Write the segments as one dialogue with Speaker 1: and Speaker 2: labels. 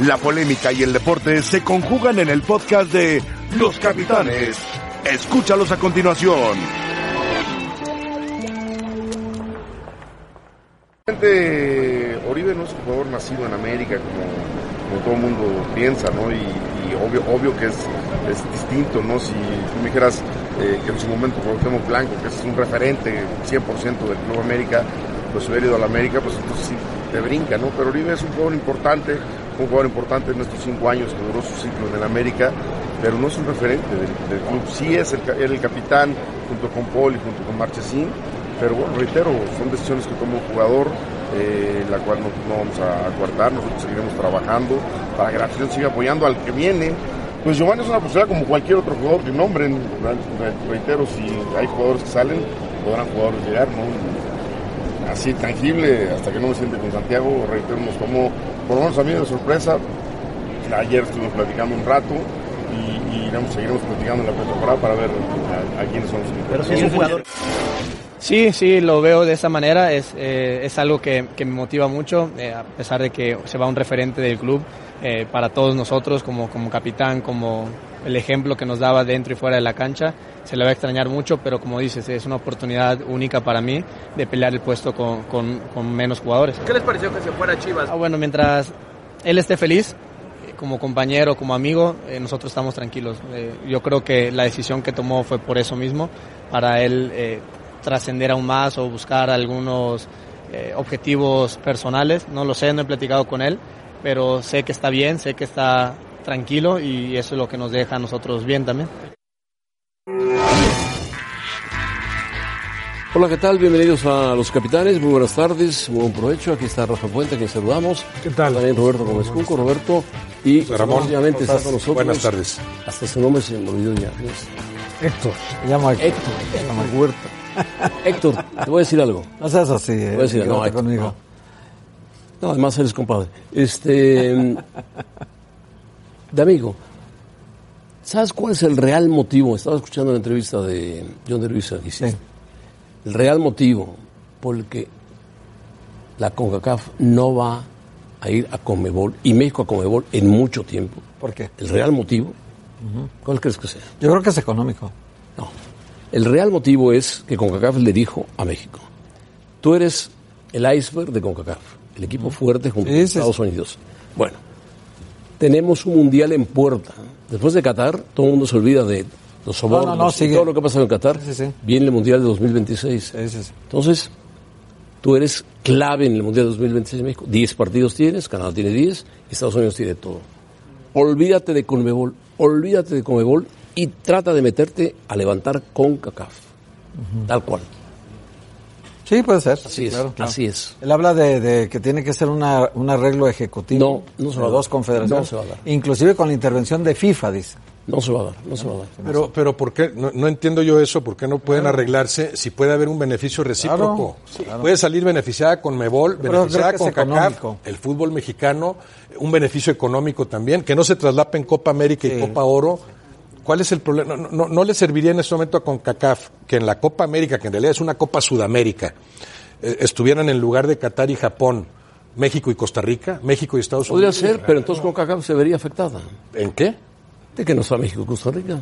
Speaker 1: La polémica y el deporte se conjugan en el podcast de Los Capitanes. Escúchalos a continuación.
Speaker 2: Oribe no es un jugador nacido en América como, todo el mundo piensa, ¿no? Y, obvio, que es, distinto, ¿no? Si tú me dijeras eh, que en su momento Cuauhtémoc Blanco, que es un referente 100% del Club América, pues hubiera ido a la América, pues entonces sí te brinca, ¿no? Pero Oribe es un jugador importante, un jugador importante en estos cinco años que duró su ciclo en el América, pero no es un referente del, club. Sí es el, el capitán junto con Paul y junto con Marchesín, pero bueno, reitero, son decisiones que toma un jugador, eh, la cual no, vamos a acuartar, nosotros seguiremos trabajando para que la afición siga apoyando al que viene. Pues Giovanni es una posibilidad como cualquier otro jugador que nombren, reitero, si hay jugadores que salen, podrán jugadores llegar, ¿no? Así tangible, hasta que no me siente con Santiago, reitero, nos tomó, por lo menos a mí de sorpresa, ayer estuvimos platicando un rato, y, y seguiremos platicando en la pretemporada para ver a, quiénes son los
Speaker 3: Pero si es un jugador. Sí, sí, lo veo de esa manera. Es, eh, es algo que, que, me motiva mucho, eh, a pesar de que se va un referente del club eh, para todos nosotros, como, como capitán, como el ejemplo que nos daba dentro y fuera de la cancha. Se le va a extrañar mucho, pero como dices, es una oportunidad única para mí de pelear el puesto con, con, con menos jugadores.
Speaker 4: ¿Qué les pareció que se fuera Chivas?
Speaker 3: Ah, bueno, mientras él esté feliz, como compañero, como amigo, nosotros estamos tranquilos. yo creo que la decisión que tomó fue por eso mismo, para él trascender aún más o buscar algunos eh, objetivos personales. No lo sé, no he platicado con él, pero sé que está bien, sé que está tranquilo y eso es lo que nos deja a nosotros bien también.
Speaker 5: Hola, ¿qué tal? Bienvenidos a Los Capitanes, muy buenas tardes, buen provecho. Aquí está Rafa Puente, a quien saludamos.
Speaker 6: ¿Qué tal?
Speaker 5: También Roberto Gómez Junco, Roberto. Y
Speaker 6: Ramón,
Speaker 5: obviamente está con nosotros.
Speaker 6: Buenas tardes.
Speaker 5: Hasta su nombre se me olvidó ya.
Speaker 6: Héctor.
Speaker 5: Se llama Héctor. Héctor. Huerta. Héctor, te voy a decir algo.
Speaker 7: No seas así,
Speaker 5: eh. Te voy a decir, no, conmigo. No. además eres compadre. Este. de amigo. ¿Sabes cuál es el real motivo? Estaba escuchando la entrevista de John de Luisa. Sí. El real motivo por el que la CONCACAF no va a ir a Comebol y México a Comebol en mucho tiempo.
Speaker 7: ¿Por qué?
Speaker 5: El real motivo. ¿Cuál crees que sea?
Speaker 7: Yo creo que es económico.
Speaker 5: No. El real motivo es que CONCACAF le dijo a México, tú eres el iceberg de CONCACAF, el equipo fuerte junto a Estados Unidos. Bueno, tenemos un mundial en puerta. Después de Qatar, todo el mundo se olvida de los sobornos todo lo que ha pasado en Qatar. Viene el mundial de 2026. Entonces, tú eres clave en el mundial de 2026 en México. Diez partidos tienes, Canadá tiene diez, Estados Unidos tiene todo. Olvídate de Conmebol, olvídate de Conmebol y trata de meterte a levantar con CACAF. Tal cual.
Speaker 7: Sí, puede ser.
Speaker 5: Así es. Así es.
Speaker 7: Él habla de, que tiene que ser una, un arreglo ejecutivo.
Speaker 5: No, no se
Speaker 7: va a dar. dos confederaciones. No se va a dar. Inclusive con la intervención de FIFA, dice.
Speaker 5: No se va a dar, no se va a dar.
Speaker 6: Pero, pero ¿por qué? No, entiendo yo eso, ¿por qué no pueden arreglarse si puede haber un beneficio recíproco? Puede salir beneficiada con Mebol, beneficiada con CACAF, el fútbol mexicano, un beneficio económico también, que no se traslapen Copa América y Copa Oro ¿Cuál es el problema? No, le serviría en este momento a CONCACAF que en la Copa América, que en realidad es una Copa Sudamérica, eh, estuvieran en lugar de Qatar y Japón, México y Costa Rica, México y Estados
Speaker 5: Unidos. Podría ser, pero entonces CONCACAF se vería afectada.
Speaker 6: ¿En qué?
Speaker 5: De que no está México y Costa Rica.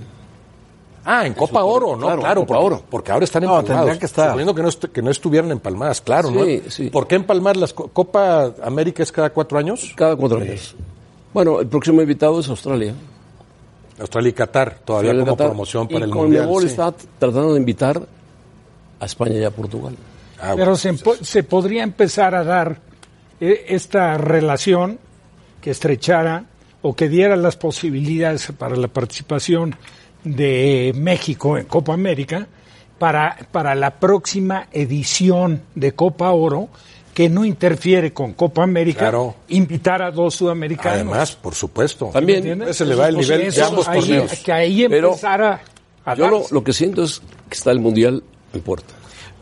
Speaker 6: Ah, en Copa Oro, ¿no? Claro, Copa Oro. Porque ahora están empalmados.
Speaker 7: No, que estar.
Speaker 6: Suponiendo que no, que no estuvieran empalmadas, claro, ¿no? Sí. ¿Por qué empalmar las Copa América es cada cuatro años?
Speaker 5: Cada cuatro años. Bueno, el próximo invitado es Australia.
Speaker 6: Australia y Qatar, todavía como promoción para
Speaker 5: el
Speaker 6: Mundial.
Speaker 5: Conmebol está tratando de invitar a España y a Portugal.
Speaker 8: Ah, Pero se, se, podría empezar a dar eh, esta relación que estrechara o que diera las posibilidades para la participación de México en Copa América para, para la próxima edición de Copa Oro que no interfiere con Copa América, invitar a dos sudamericanos.
Speaker 6: Además, por supuesto.
Speaker 5: También
Speaker 6: se le va el nivel de ambos torneos.
Speaker 8: Que ahí empezara
Speaker 5: a Yo lo, que siento es que está el Mundial en puerta.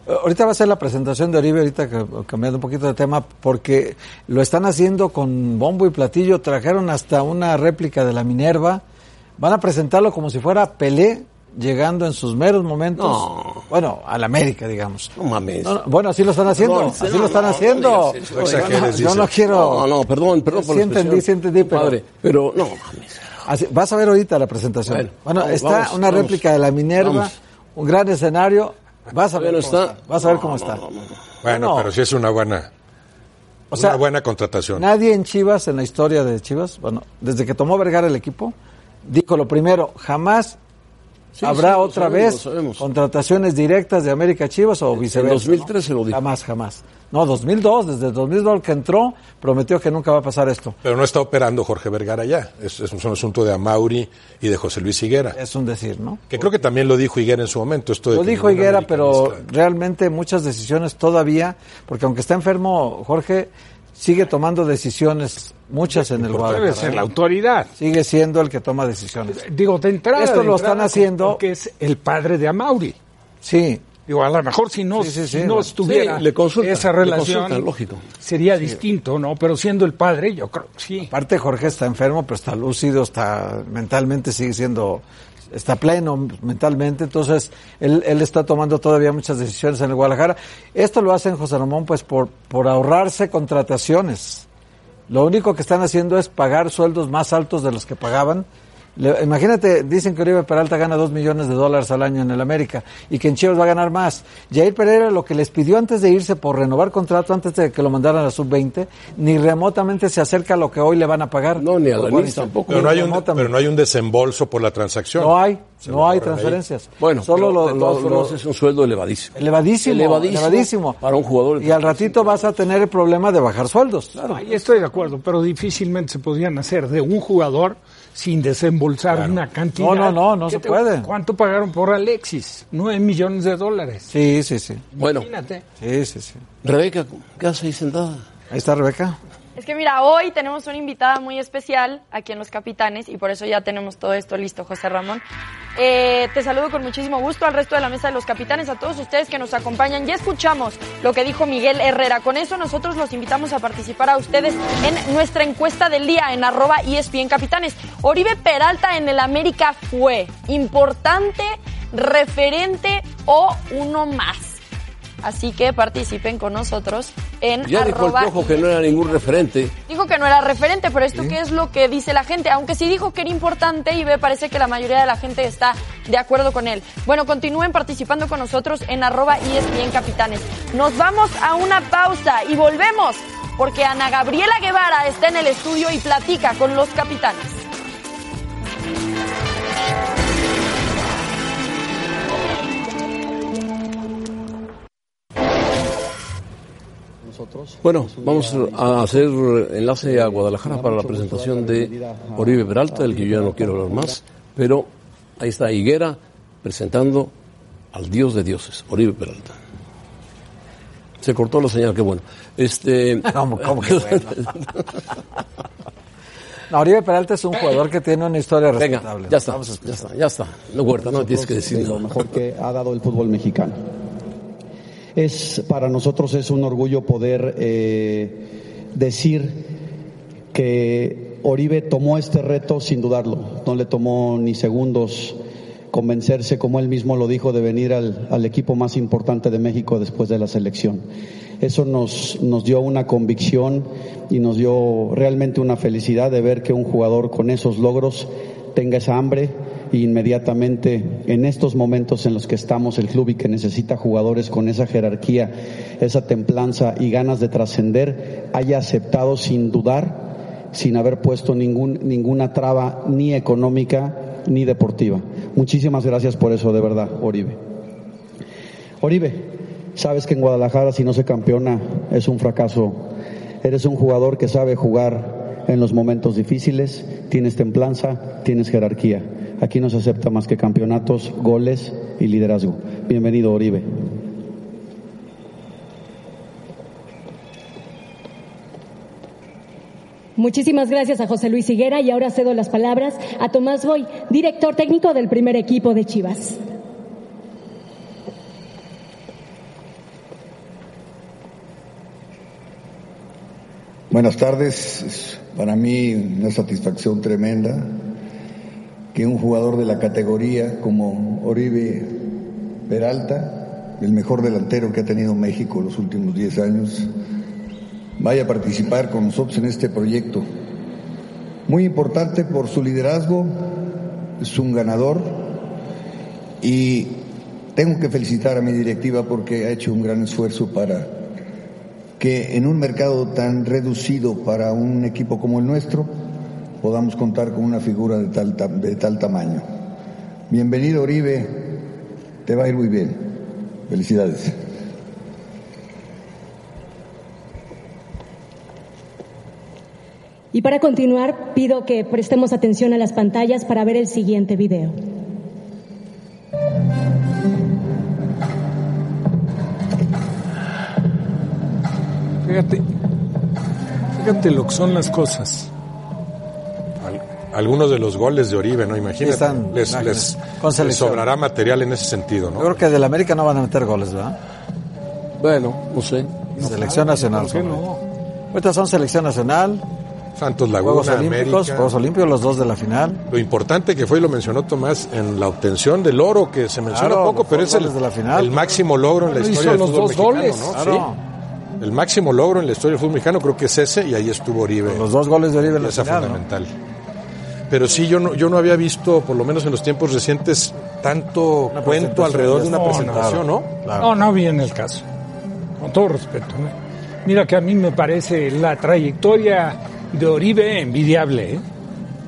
Speaker 7: Ahorita va a ser la presentación de Oribe, ahorita cambiando un poquito de tema, porque lo están haciendo con bombo y platillo, trajeron hasta una réplica de la Minerva, van a presentarlo como si fuera Pelé llegando en sus meros momentos, bueno, al América, digamos.
Speaker 5: No mames.
Speaker 7: bueno, así lo están haciendo, así lo están haciendo. yo no quiero...
Speaker 5: No, no, perdón, perdón
Speaker 7: por sí entendí, sí entendí, pero...
Speaker 5: Padre, pero no mames.
Speaker 7: Así, vas a ver ahorita la presentación. Bueno, está una réplica de la Minerva, un gran escenario. Vas a ver, cómo está. Vas a ver cómo está.
Speaker 6: Bueno, pero sí es una buena... O sea, una buena contratación.
Speaker 7: Nadie en Chivas, en la historia de Chivas, bueno, desde que tomó Vergara el equipo, dijo lo primero, jamás habrá otra vez contrataciones directas de América Chivas o viceversa.
Speaker 5: En 2013 lo dijo.
Speaker 7: Jamás, jamás. No, 2002, desde 2002 que entró, prometió que nunca va a pasar esto.
Speaker 6: Pero no está operando Jorge Vergara ya. Es, es un asunto de Amauri y de José Luis Higuera.
Speaker 7: Es un decir, ¿no?
Speaker 6: Que creo que también lo dijo Higuera en su momento. Esto
Speaker 7: lo dijo Higuera, pero realmente muchas decisiones todavía, porque aunque está enfermo Jorge, sigue tomando decisiones, muchas en el Guadalajara.
Speaker 8: Debe ser la autoridad.
Speaker 7: Sigue siendo el que toma decisiones.
Speaker 8: Digo, de entrada.
Speaker 7: Esto lo están haciendo.
Speaker 8: Que es el padre de Amauri.
Speaker 7: Sí.
Speaker 8: Digo, a lo mejor si no, no estuviera esa relación,
Speaker 5: lógico.
Speaker 8: sería distinto, ¿no? Pero siendo el padre, yo creo sí.
Speaker 7: Aparte, Jorge está enfermo, pero está lúcido, está mentalmente sigue siendo está pleno mentalmente, entonces él, él, está tomando todavía muchas decisiones en el Guadalajara. Esto lo hacen José Ramón pues por, por ahorrarse contrataciones. Lo único que están haciendo es pagar sueldos más altos de los que pagaban imagínate, dicen que Oribe Peralta gana dos millones de dólares al año en el América y que en Chivas va a ganar más. Jair Pereira lo que les pidió antes de irse por renovar contrato, antes de que lo mandaran a sub-20, ni remotamente se acerca a lo que hoy le van a pagar.
Speaker 5: No, ni a la tampoco.
Speaker 6: Pero no, hay un, pero no hay un desembolso por la transacción.
Speaker 7: No hay, no hay transferencias.
Speaker 5: Bueno, solo lo, es un sueldo elevadísimo.
Speaker 7: elevadísimo. Elevadísimo.
Speaker 5: Para un jugador.
Speaker 7: Y al ratito vas a tener el problema de bajar sueldos.
Speaker 8: Claro. estoy de acuerdo, pero difícilmente se podían hacer de un jugador sin desembolsar una cantidad.
Speaker 7: No, no, no, no se puede.
Speaker 8: ¿Cuánto pagaron por Alexis? Nueve millones de dólares.
Speaker 7: Sí, sí, sí.
Speaker 5: Bueno.
Speaker 8: Imagínate.
Speaker 7: Sí, sí, sí.
Speaker 5: Rebeca, ¿qué haces ahí sentada?
Speaker 7: Ahí está Rebeca.
Speaker 4: Es que mira, hoy tenemos una invitada muy especial aquí en Los Capitanes y por eso ya tenemos todo esto listo, José Ramón. Eh, te saludo con muchísimo gusto al resto de la mesa de Los Capitanes, a todos ustedes que nos acompañan. Ya escuchamos lo que dijo Miguel Herrera. Con eso nosotros los invitamos a participar a ustedes en nuestra encuesta del día en arroba ESPN Capitanes. Oribe Peralta en el América fue importante, referente o uno más. Así que participen con nosotros en
Speaker 5: ya
Speaker 4: arroba.
Speaker 5: Dijo el que no era ningún referente.
Speaker 4: Dijo que no era referente, pero esto qué es lo que dice la gente. Aunque sí dijo que era importante y me parece que la mayoría de la gente está de acuerdo con él. Bueno, continúen participando con nosotros en arroba ESPN Capitanes. Nos vamos a una pausa y volvemos porque Ana Gabriela Guevara está en el estudio y platica con los capitanes.
Speaker 5: Bueno, vamos a hacer enlace a Guadalajara para la presentación de Oribe Peralta, del que yo ya no quiero hablar más, pero ahí está Higuera presentando al Dios de dioses, Oribe Peralta. Se cortó la señal, qué bueno. Este...
Speaker 7: ¿Cómo, que bueno? Oribe Peralta es un jugador que tiene una historia respetable.
Speaker 5: ya está, ya está, ya está. No, Huerta, no tienes que decir
Speaker 9: Lo mejor que ha dado el fútbol mexicano. Es, para nosotros es un orgullo poder eh, decir que Oribe tomó este reto sin dudarlo, no le tomó ni segundos convencerse, como él mismo lo dijo, de venir al, al equipo más importante de México después de la selección. Eso nos, nos dio una convicción y nos dio realmente una felicidad de ver que un jugador con esos logros tenga esa hambre inmediatamente en estos momentos en los que estamos el club y que necesita jugadores con esa jerarquía, esa templanza y ganas de trascender, haya aceptado sin dudar, sin haber puesto ningún, ninguna traba ni económica ni deportiva. Muchísimas gracias por eso, de verdad, Oribe. Oribe, sabes que en Guadalajara si no se campeona es un fracaso. Eres un jugador que sabe jugar en los momentos difíciles, tienes templanza, tienes jerarquía. Aquí no se acepta más que campeonatos, goles y liderazgo. Bienvenido, Oribe.
Speaker 10: Muchísimas gracias a José Luis Higuera y ahora cedo las palabras a Tomás Boy, director técnico del primer equipo de Chivas.
Speaker 11: Buenas tardes, para mí una satisfacción tremenda que un jugador de la categoría como Oribe Peralta, el mejor delantero que ha tenido México los últimos 10 años, vaya a participar con nosotros en este proyecto. Muy importante por su liderazgo, es un ganador y tengo que felicitar a mi directiva porque ha hecho un gran esfuerzo para que en un mercado tan reducido para un equipo como el nuestro podamos contar con una figura de tal, de tal tamaño. Bienvenido Oribe, te va a ir muy bien. Felicidades.
Speaker 10: Y para continuar, pido que prestemos atención a las pantallas para ver el siguiente video.
Speaker 8: Fíjate, fíjate lo que son las cosas.
Speaker 6: Algunos de los goles de Oribe, ¿no? Imagínate. les, les, sobrará material en ese sentido, ¿no?
Speaker 7: Yo creo que del América no van a meter goles, ¿verdad?
Speaker 5: Bueno, no sé.
Speaker 7: selección nacional. ¿Por qué no? Ahorita son selección nacional.
Speaker 6: Santos Laguna,
Speaker 7: Juegos Olímpicos,
Speaker 6: América.
Speaker 7: Juegos Olímpicos, los dos de la final.
Speaker 6: Lo importante que fue, y lo mencionó Tomás, en la obtención del oro, que se menciona
Speaker 7: Claro,
Speaker 6: poco, pero es el,
Speaker 7: goles de la final.
Speaker 6: el máximo logro en la historia del
Speaker 8: los
Speaker 6: fútbol
Speaker 8: dos
Speaker 6: mexicano,
Speaker 8: goles.
Speaker 6: ¿no?
Speaker 7: Claro.
Speaker 6: Sí. El máximo logro en la historia del fútbol mexicano creo que es ese, y ahí estuvo Oribe.
Speaker 7: Los dos goles de Oribe en la final, ¿no?
Speaker 6: Pero sí, yo no, yo no había visto, por lo menos en los tiempos recientes, tanto cuento alrededor de una
Speaker 8: no, no,
Speaker 6: presentación, ¿no?
Speaker 7: Claro.
Speaker 8: No, no viene el caso. Con todo respeto. Mira que a mí me parece la trayectoria de Oribe envidiable. ¿eh?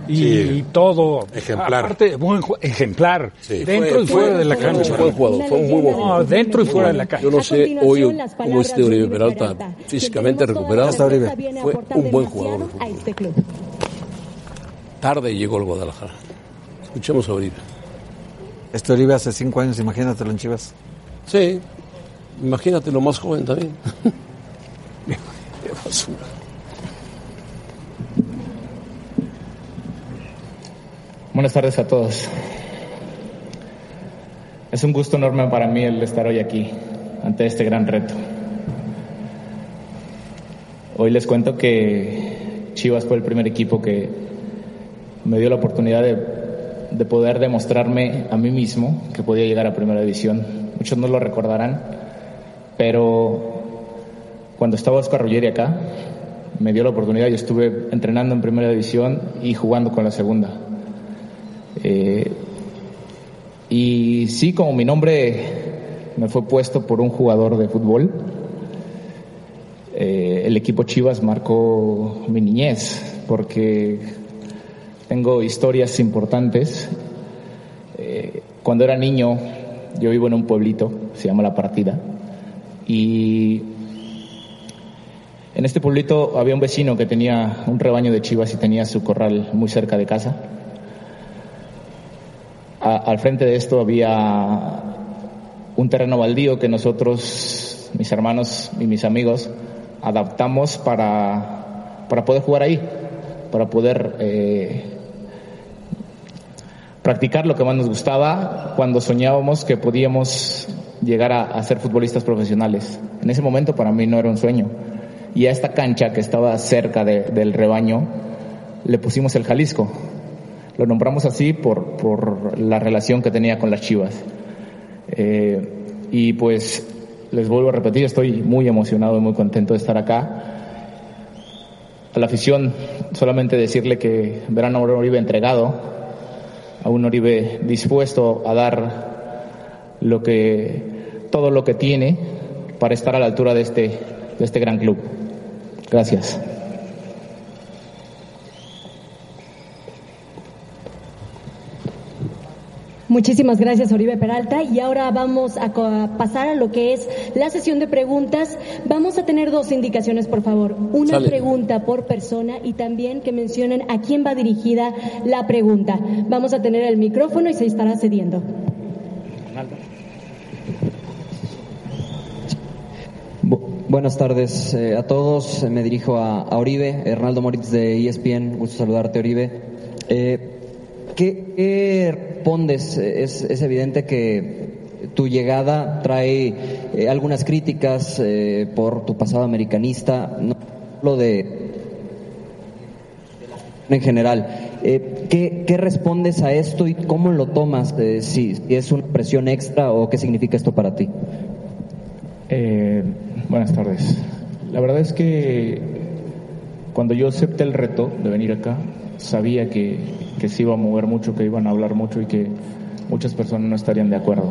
Speaker 8: Y
Speaker 6: Sí.
Speaker 8: todo.
Speaker 6: Ejemplar.
Speaker 8: Aparte, buen ejemplar.
Speaker 6: Sí.
Speaker 8: Dentro
Speaker 5: Fue-
Speaker 8: y fuera
Speaker 5: fue-
Speaker 8: de la
Speaker 5: fue
Speaker 8: cancha.
Speaker 5: un buen jugador, fue un muy buen
Speaker 8: No,
Speaker 5: jugador.
Speaker 8: dentro y fuera de la cancha.
Speaker 5: Yo no sé hoy cómo esté Oribe Peralta físicamente recuperado. Fue un buen jugador de fútbol. Tarde llegó el Guadalajara. Escuchemos a Oribe.
Speaker 7: Este Oribe hace cinco años, imagínatelo en Chivas.
Speaker 5: Sí, imagínate lo más joven también. Qué basura.
Speaker 12: Buenas tardes a todos. Es un gusto enorme para mí el estar hoy aquí, ante este gran reto. Hoy les cuento que Chivas fue el primer equipo que me dio la oportunidad de, de poder demostrarme a mí mismo que podía llegar a Primera División. Muchos no lo recordarán, pero cuando estaba Oscar Ruggeri acá, me dio la oportunidad y estuve entrenando en Primera División y jugando con la Segunda. Eh, y sí, como mi nombre me fue puesto por un jugador de fútbol, eh, el equipo Chivas marcó mi niñez, porque tengo historias importantes. Eh, cuando era niño, yo vivo en un pueblito, se llama La Partida, y en este pueblito había un vecino que tenía un rebaño de chivas y tenía su corral muy cerca de casa. Al frente de esto había un terreno baldío que nosotros, mis hermanos y mis amigos, adaptamos para, para poder jugar ahí, para poder eh, practicar lo que más nos gustaba cuando soñábamos que podíamos llegar a, ser futbolistas profesionales. En ese momento para mí no era un sueño. Y a esta cancha que estaba cerca de- del rebaño le pusimos el Jalisco. Lo nombramos así por, por la relación que tenía con las Chivas. Eh, y pues les vuelvo a repetir, estoy muy emocionado y muy contento de estar acá. A la afición solamente decirle que verán a Oribe entregado, a un Oribe dispuesto a dar lo que, todo lo que tiene para estar a la altura de este, de este gran club. Gracias.
Speaker 10: Muchísimas gracias, Oribe Peralta. Y ahora vamos a, pasar a lo que es la sesión de preguntas. Vamos a tener dos indicaciones, por favor. Una
Speaker 5: Sale.
Speaker 10: pregunta por persona y también que mencionen a quién va dirigida la pregunta. Vamos a tener el micrófono y se estará cediendo.
Speaker 13: Bu- Buenas tardes eh, a todos. Me dirijo a, a Oribe, Hernaldo Moritz de ESPN. Gusto saludarte, Oribe. Eh, ¿qué, respondes? Es, es evidente que tu llegada trae eh, algunas críticas eh, por tu pasado americanista. No hablo de en general. Eh, ¿qué, ¿qué, respondes a esto y cómo lo tomas? Eh, si, es una presión extra o qué significa esto para ti.
Speaker 12: Eh, buenas tardes. La verdad es que cuando yo acepté el reto de venir acá, sabía que, que se iba a mover mucho, que iban a hablar mucho y que muchas personas no estarían de acuerdo.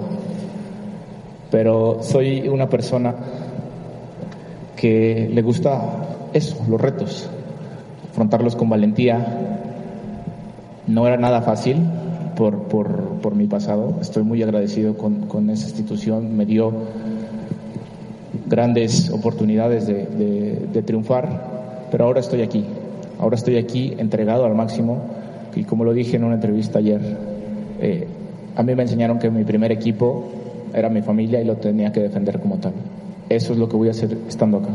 Speaker 12: Pero soy una persona que le gusta eso, los retos, afrontarlos con valentía. No era nada fácil por, por, por mi pasado. Estoy muy agradecido con, con, esa institución. Me dio grandes oportunidades de, de, de triunfar, pero ahora estoy aquí. Ahora estoy aquí entregado al máximo y como lo dije en una entrevista ayer, eh, a mí me enseñaron que mi primer equipo era mi familia y lo tenía que defender como tal. Eso es lo que voy a hacer estando acá.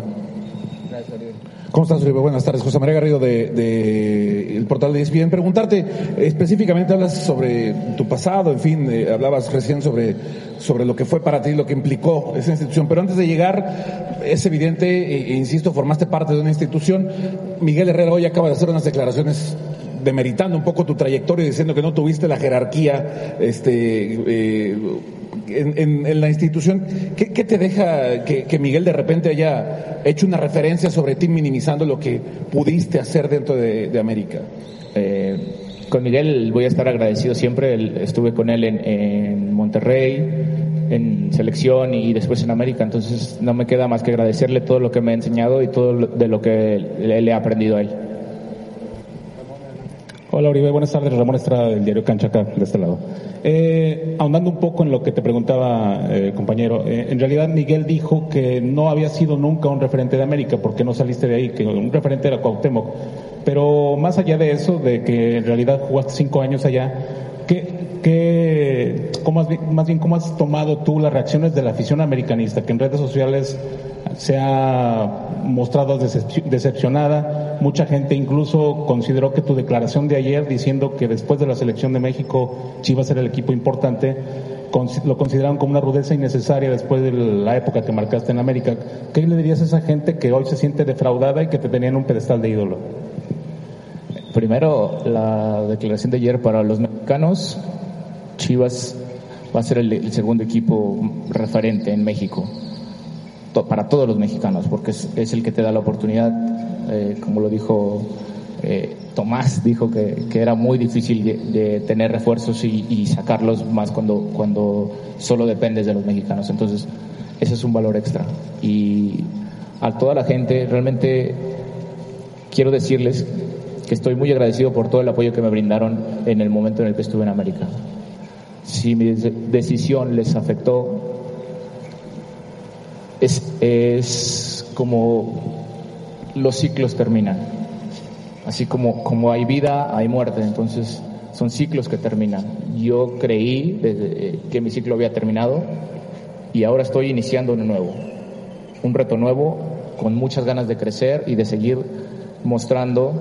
Speaker 14: ¿Cómo estás, Uribe? Buenas tardes. José María Garrido de, de, el portal de ESPN. Preguntarte, específicamente hablas sobre tu pasado, en fin, eh, hablabas recién sobre, sobre lo que fue para ti, lo que implicó esa institución, pero antes de llegar, es evidente, e, e insisto, formaste parte de una institución. Miguel Herrera hoy acaba de hacer unas declaraciones demeritando un poco tu trayectoria y diciendo que no tuviste la jerarquía este, eh, en, la institución. ¿Qué, te deja que, Miguel de repente haya hecho una referencia sobre ti minimizando lo que pudiste hacer dentro de, América?
Speaker 12: Eh, con Miguel voy a estar agradecido siempre. Estuve con él en, en Monterrey, en selección y después en América. Entonces no me queda más que agradecerle todo lo que me ha enseñado y todo de lo que le he aprendido a él.
Speaker 15: Hola Uribe, buenas tardes. Ramón Estrada del diario Cancha acá, de este lado. Eh, ahondando un poco en lo que te preguntaba, eh, compañero, eh, en realidad Miguel dijo que no había sido nunca un referente de América, porque no saliste de ahí, que un referente era Cuauhtémoc. Pero más allá de eso, de que en realidad jugaste cinco años allá, ¿qué, cómo has, más bien cómo has tomado tú las reacciones de la afición americanista, que en redes sociales se ha mostrado decepcionada. Mucha gente incluso consideró que tu declaración de ayer diciendo que después de la selección de México Chivas era el equipo importante, lo consideraron como una rudeza innecesaria después de la época que marcaste en América. ¿Qué le dirías a esa gente que hoy se siente defraudada y que te tenía en un pedestal de ídolo?
Speaker 12: Primero, la declaración de ayer para los mexicanos, Chivas va a ser el, segundo equipo referente en México para todos los mexicanos, porque es, el que te da la oportunidad, eh, como lo dijo eh, Tomás, dijo que, era muy difícil de, de tener refuerzos y, y, sacarlos más cuando, cuando solo dependes de los mexicanos. Entonces, ese es un valor extra. Y a toda la gente, realmente quiero decirles que estoy muy agradecido por todo el apoyo que me brindaron en el momento en el que estuve en América. Si mi decisión les afectó, es, es como los ciclos terminan. Así como, como hay vida, hay muerte. Entonces, son ciclos que terminan. Yo creí desde que mi ciclo había terminado y ahora estoy iniciando uno nuevo. Un reto nuevo, con muchas ganas de crecer y de seguir mostrando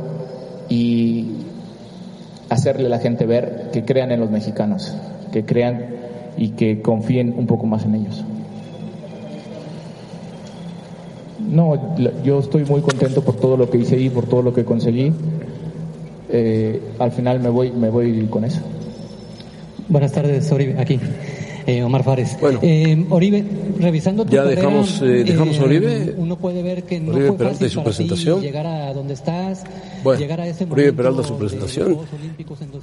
Speaker 12: y hacerle a la gente ver que crean en los mexicanos, que crean y que confíen un poco más en ellos. No, yo estoy muy contento por todo lo que hice y por todo lo que conseguí. Eh, al final me voy, me voy con eso.
Speaker 16: Buenas tardes, Oribe, aquí. Eh, Omar Fares.
Speaker 5: Bueno,
Speaker 16: eh, Oribe, revisando tu
Speaker 5: ya
Speaker 16: carrera,
Speaker 5: dejamos, eh, dejamos Oribe.
Speaker 16: Uno puede ver que no
Speaker 5: Oribe
Speaker 16: fue
Speaker 5: Peralta
Speaker 16: fácil
Speaker 5: y su
Speaker 16: para ti
Speaker 5: presentación.
Speaker 16: llegar a donde estás,
Speaker 5: Bueno,
Speaker 16: llegar a ese
Speaker 5: Oribe Peralta su presentación.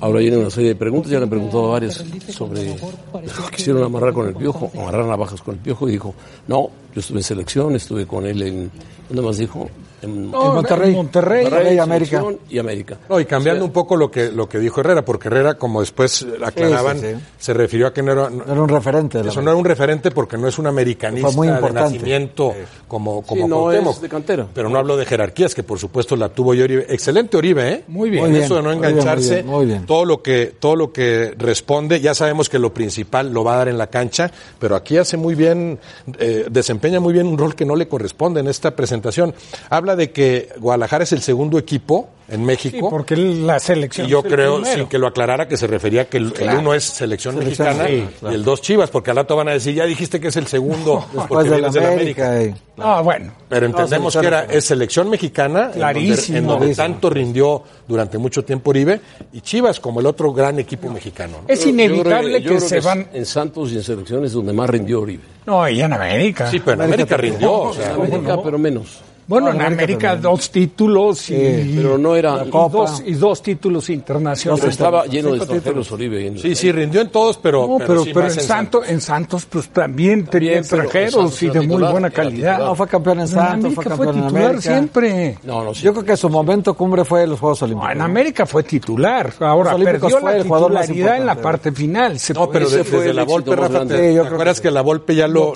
Speaker 5: Ahora viene una serie de preguntas, ya le han preguntado varias sobre quisieron amarrar con el piojo, amarrar navajas con el piojo, y dijo, no, yo estuve en selección, estuve con él en, ¿dónde más dijo? En,
Speaker 7: No, en Monterrey.
Speaker 6: Monterrey.
Speaker 7: Monterrey, América.
Speaker 5: selección y América.
Speaker 6: No, y cambiando un poco lo que, lo que dijo Herrera, porque Herrera, como después aclaraban,
Speaker 7: Sí, sí, sí.
Speaker 6: se refirió a que no era, no-
Speaker 7: Era un referente.
Speaker 6: eso no era un referente porque no es un americanista
Speaker 7: muy
Speaker 6: de nacimiento como, como
Speaker 5: Sí, no
Speaker 6: Cuauhtémoc.
Speaker 5: es de cantera.
Speaker 6: Pero no hablo de jerarquías, que por supuesto la tuvo yo Oribe. Excelente Oribe, ¿eh?
Speaker 8: Muy bien.
Speaker 7: Muy bien.
Speaker 6: Eso de no
Speaker 7: muy bien,
Speaker 6: engancharse,
Speaker 7: muy bien, muy bien.
Speaker 6: todo lo que todo lo que responde, ya sabemos que lo principal lo va a dar en la cancha, pero aquí hace muy bien, eh, desempeña muy bien un rol que no le corresponde en esta presentación. Habla de que Guadalajara es el segundo equipo en México.
Speaker 8: Sí, porque la selección.
Speaker 6: Y yo creo, sin que lo aclarara, que se refería que el, uno es selección, mexicana y el dos Chivas, porque al rato van a decir, ya dijiste que es el segundo, porque vienes de la América.
Speaker 8: Ah, bueno.
Speaker 6: Pero entendemos que era es selección mexicana,
Speaker 8: Clarísimo.
Speaker 6: en donde, tanto rindió durante mucho tiempo Oribe, y Chivas como el otro gran equipo mexicano.
Speaker 8: Es inevitable que se van.
Speaker 5: En Santos y en selecciones donde más rindió Oribe.
Speaker 8: No, y en América.
Speaker 6: Sí, pero en América, rindió. O sea,
Speaker 5: América, pero menos.
Speaker 8: Bueno, en América dos títulos y,
Speaker 5: pero no era
Speaker 8: y dos, y dos títulos internacionales.
Speaker 5: Pero estaba lleno de extranjeros Oribe.
Speaker 6: Sí, sí, rindió en todos, pero
Speaker 8: no, pero,
Speaker 6: sí
Speaker 8: pero en, Santos, en Santos pues también, tenía extranjeros y de muy
Speaker 5: titular,
Speaker 8: buena
Speaker 5: era
Speaker 8: calidad.
Speaker 7: No, fue campeón en Santos, fue
Speaker 8: América
Speaker 7: campeón en
Speaker 8: titular
Speaker 7: América.
Speaker 8: siempre.
Speaker 5: No, no, sí.
Speaker 7: Yo creo que su momento cumbre fue los Juegos Olímpicos.
Speaker 8: No, en América fue titular. Ahora perdió
Speaker 7: fue
Speaker 8: la
Speaker 7: el jugador
Speaker 8: titularidad en la parte final. Se
Speaker 6: No, pero
Speaker 5: fue
Speaker 6: desde
Speaker 5: el
Speaker 6: la Volpe, Rafa. ¿te,
Speaker 7: Sí,
Speaker 6: acuerdas
Speaker 7: que
Speaker 6: la Volpe ya lo,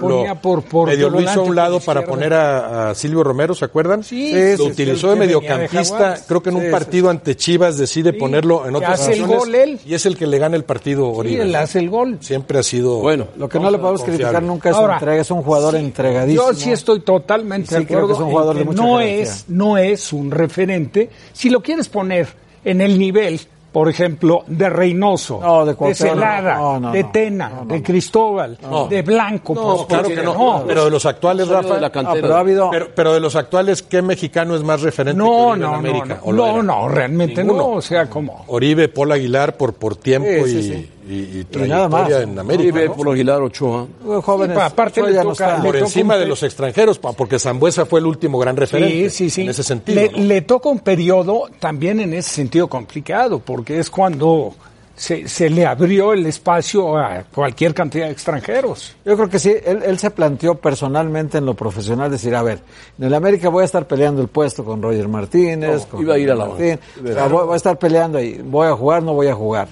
Speaker 6: medio lo hizo a un lado para poner a Silvio Romero, ¿se acuerdan?
Speaker 8: Sí,
Speaker 6: lo
Speaker 8: sí, sí,
Speaker 6: utilizó de mediocampista, creo que en un
Speaker 8: Sí,
Speaker 6: partido ante Chivas decide
Speaker 8: Sí,
Speaker 6: ponerlo en otras
Speaker 8: hace el gol él.
Speaker 6: y es el que le gana el partido
Speaker 8: Sí,
Speaker 6: Oribe.
Speaker 8: él hace el gol.
Speaker 6: Siempre ha sido
Speaker 5: Bueno,
Speaker 7: Lo que no le podemos
Speaker 6: Confiable.
Speaker 7: criticar nunca es su
Speaker 8: Ahora,
Speaker 7: entrega, es un jugador entregadísimo.
Speaker 8: Yo sí estoy totalmente
Speaker 7: Sí,
Speaker 8: de
Speaker 7: creo
Speaker 8: acuerdo
Speaker 7: que es un jugador de mucha
Speaker 8: no es no es un referente si lo quieres poner en el nivel por ejemplo de Reynoso
Speaker 7: No, de
Speaker 8: Celada
Speaker 7: no, no,
Speaker 8: de. Tena
Speaker 7: No, no,
Speaker 8: de. Cristóbal
Speaker 6: No.
Speaker 8: de Blanco
Speaker 6: No,
Speaker 8: por
Speaker 6: claro
Speaker 8: supuesto.
Speaker 6: que no. Pero de los actuales, Rafa.
Speaker 5: de la cantera.
Speaker 7: Ah, pero ha habido...
Speaker 6: Pero, pero de los actuales, ¿qué mexicano es más referente que
Speaker 8: no,
Speaker 6: en
Speaker 8: no, no,
Speaker 6: América? ¿O
Speaker 8: no, no, realmente
Speaker 6: Ninguno.
Speaker 8: no, o sea, como
Speaker 6: Oribe, Paul Aguilar por, por tiempo
Speaker 7: Sí,
Speaker 6: y,
Speaker 7: sí, sí.
Speaker 6: Y- y
Speaker 7: nada más.
Speaker 6: en América. ¿no?
Speaker 5: por Aguilar, Ochoa.
Speaker 7: jóvenes,
Speaker 8: Sí, pa- aparte
Speaker 7: Ochoa
Speaker 8: le
Speaker 7: no
Speaker 6: por
Speaker 8: toca
Speaker 6: encima
Speaker 8: un
Speaker 6: de los extranjeros, pa- porque Zambuesa fue el último gran referente.
Speaker 8: Sí, sí, sí.
Speaker 6: En ese sentido.
Speaker 8: Le,
Speaker 6: ¿no?
Speaker 8: le toca un periodo también en ese sentido complicado, porque es cuando se, se le abrió el espacio a cualquier cantidad de extranjeros.
Speaker 7: Yo creo que sí, él, él se planteó personalmente en lo profesional decir, a ver, en el América voy a estar peleando el puesto con Roger Martínez,
Speaker 5: No,
Speaker 7: con
Speaker 5: iba a ir a la
Speaker 7: Martín,
Speaker 5: banca.
Speaker 7: o sea, voy, voy a estar peleando ahí, voy a jugar, no voy a jugar.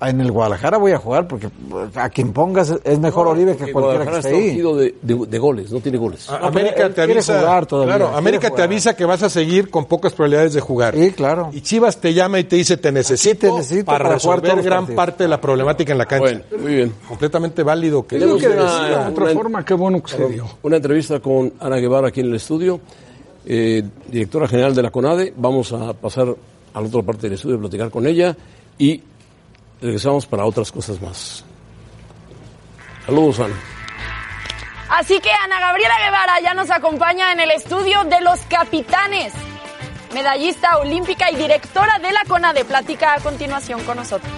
Speaker 7: En el Guadalajara voy a jugar porque a quien pongas es mejor Oribe que cualquiera que
Speaker 5: Guadalajara
Speaker 7: esté
Speaker 5: está
Speaker 7: ahí.
Speaker 5: ungido de, de- de goles, no tiene goles.
Speaker 6: A-
Speaker 7: No, pero
Speaker 6: América te avisa,
Speaker 7: jugar todavía,
Speaker 6: claro, América te avisa que vas a seguir con pocas probabilidades de jugar.
Speaker 7: Sí, claro.
Speaker 6: Y Chivas te llama y te dice te necesito,
Speaker 7: te necesito
Speaker 6: para,
Speaker 7: para jugar
Speaker 6: resolver gran
Speaker 7: partidos.
Speaker 6: parte de la problemática en la cancha.
Speaker 5: Bueno, muy bien.
Speaker 6: Completamente válido que
Speaker 5: Tenemos
Speaker 8: que
Speaker 5: una-
Speaker 8: otra forma, qué bueno que se dio.
Speaker 5: Una entrevista con Ana Guevara aquí en el estudio, eh, directora general de la CONADE. Vamos a pasar a la otra parte del estudio a platicar con ella y regresamos para otras cosas más. Saludos, Ana.
Speaker 4: Así que Ana Gabriela Guevara ya nos acompaña en el estudio de los capitanes. Medallista olímpica y directora de la CONADE. Platica a continuación con nosotros.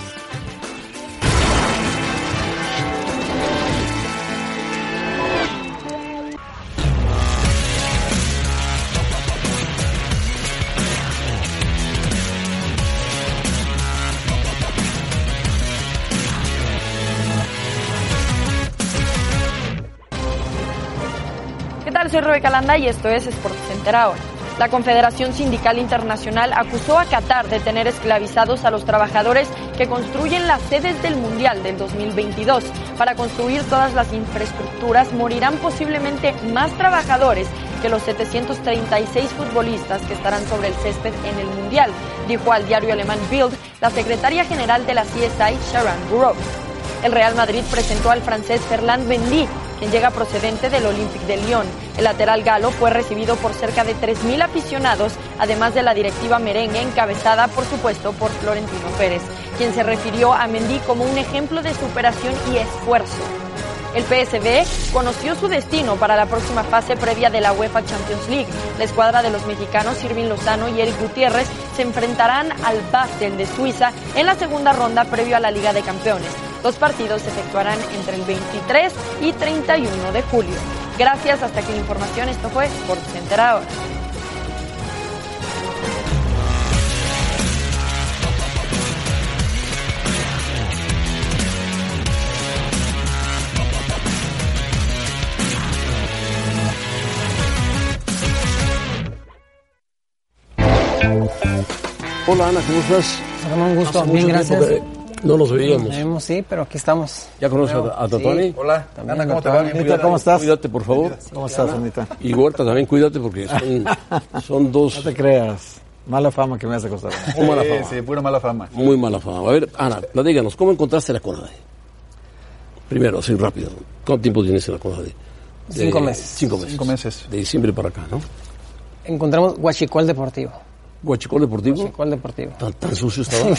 Speaker 4: ¿Qué tal? Soy Rebeca Landa y esto es Sports Center. La Confederación Sindical Internacional acusó a Qatar de tener esclavizados a los trabajadores que construyen las sedes del Mundial del 2022. Para construir todas las infraestructuras morirán posiblemente más trabajadores que los 736 futbolistas que estarán sobre el césped en el Mundial, dijo al diario alemán Bild la secretaria general de la CSI, Sharon Burrows. El Real Madrid presentó al francés Ferland Mendy, quien llega procedente del Olympique de Lyon. El lateral galo fue recibido por cerca de 3.000 aficionados, además de la directiva merengue encabezada, por supuesto, por Florentino Pérez, quien se refirió a Mendy como un ejemplo de superación y esfuerzo. El PSV conoció su destino para la próxima fase previa de la UEFA Champions League. La escuadra de los mexicanos Irving Lozano y Eric Gutiérrez se enfrentarán al Basel de Suiza en la segunda ronda previo a la Liga de Campeones. Los partidos se efectuarán entre el 23 y 31 de julio. Gracias, hasta aquí la información. Esto fue por Center ahora.
Speaker 5: Hola, Ana, ¿cómo estás?
Speaker 17: Un gusto, bien, gracias.
Speaker 5: que No nos veíamos.
Speaker 17: Vemos, sí, pero aquí estamos.
Speaker 5: ¿Ya conoces a, a Tatuani?
Speaker 17: Sí. Hola,
Speaker 7: También,
Speaker 17: Ana, ¿cómo te va?
Speaker 7: Anita. ¿cómo estás?
Speaker 5: Cuídate, por favor.
Speaker 7: ¿Cómo estás, Anita?
Speaker 5: Y Huerta también, cuídate porque son, son dos
Speaker 7: No te creas. Mala fama que me hace costar.
Speaker 5: muy mala fama.
Speaker 17: Sí, pura mala fama.
Speaker 5: Muy mala fama. A ver, Ana, platícanos, ¿cómo encontraste la CONADE? Primero, así rápido. ¿Cuánto tiempo tienes en la CONADE?
Speaker 17: Cinco meses.
Speaker 5: Cinco meses.
Speaker 17: Cinco meses.
Speaker 5: De diciembre para acá, ¿no?
Speaker 17: Encontramos Huachicol Deportivo.
Speaker 5: ¿Huachicol Deportivo?
Speaker 17: Huachicol Deportivo.
Speaker 5: ¿Tan, tan sucio estaba?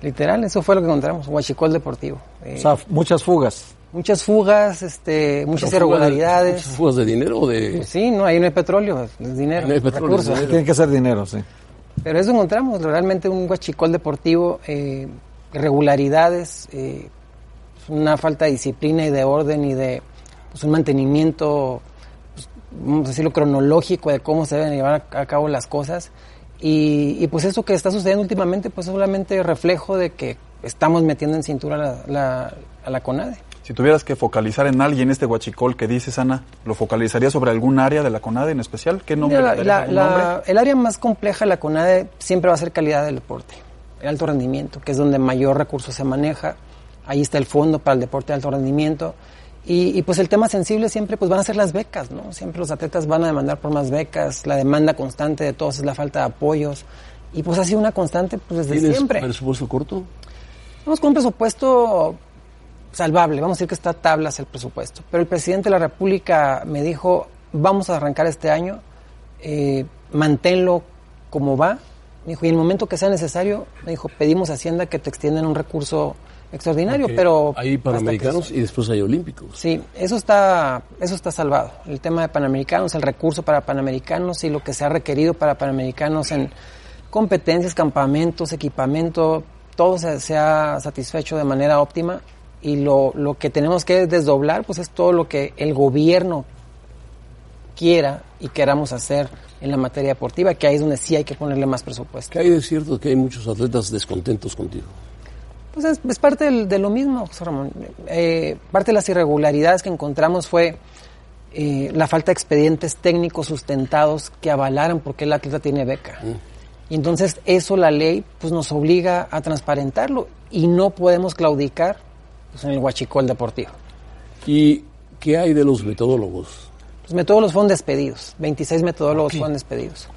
Speaker 17: Literal, eso fue lo que encontramos, Huachicol Deportivo.
Speaker 7: Eh, o sea, muchas fugas.
Speaker 17: Muchas fugas, este, muchas irregularidades.
Speaker 5: ¿Muchas fugas de dinero o de...?
Speaker 17: Sí, no, ahí no hay petróleo, es dinero.
Speaker 5: No hay petróleo.
Speaker 17: recursos.
Speaker 5: dinero.
Speaker 7: Tiene que ser dinero, sí.
Speaker 17: Pero eso encontramos, realmente un huachicol deportivo, eh, irregularidades, eh, una falta de disciplina y de orden y de pues, un mantenimiento, pues, vamos a decirlo, cronológico de cómo se deben llevar a cabo las cosas. Y, y, pues eso que está sucediendo últimamente, pues es solamente reflejo de que estamos metiendo en cintura la, la, a la CONADE.
Speaker 18: Si tuvieras que focalizar en alguien este huachicol que dices, Ana, ¿lo focalizaría sobre algún área de la CONADE en especial? ¿Qué nombre?
Speaker 17: La, el área más compleja de la CONADE siempre va a ser calidad del deporte, el alto rendimiento, que es donde mayor recurso se maneja. Ahí está el fondo para el deporte de alto rendimiento. Y, y, pues el tema sensible siempre pues van a ser las becas, ¿no? Siempre los atletas van a demandar por más becas, la demanda constante de todos es la falta de apoyos. Y pues ha sido una constante pues desde
Speaker 5: ¿Tienes
Speaker 17: siempre.
Speaker 5: presupuesto corto?
Speaker 17: Vamos con un presupuesto salvable, vamos a decir que está a tablas el presupuesto. Pero el presidente de la República me dijo, vamos a arrancar este año, eh, manténlo como va. Me dijo, y en el momento que sea necesario, me dijo, pedimos a Hacienda que te extiendan un recurso extraordinario, pero...
Speaker 5: Hay panamericanos y después hay olímpicos.
Speaker 17: Sí, eso está, eso está salvado. El tema de Panamericanos, el recurso para Panamericanos y lo que se ha requerido para Panamericanos en competencias, campamentos, equipamiento, todo se, se ha satisfecho de manera óptima y lo, lo que tenemos que desdoblar pues es todo lo que el gobierno quiera y queramos hacer en la materia deportiva, que ahí es donde sí hay que ponerle más presupuesto.
Speaker 5: ¿Qué hay de cierto que hay muchos atletas descontentos contigo?
Speaker 17: Pues es, es parte del- de lo mismo, José Ramón. Eh, parte de las irregularidades que encontramos fue eh, la falta de expedientes técnicos sustentados que avalaran por qué el atleta tiene beca. Y entonces eso la ley pues nos obliga a transparentarlo y no podemos claudicar pues, en el huachicol deportivo.
Speaker 5: ¿Y qué hay de los metodólogos?
Speaker 17: Los metodólogos fueron despedidos, 26 metodólogos fueron despedidos.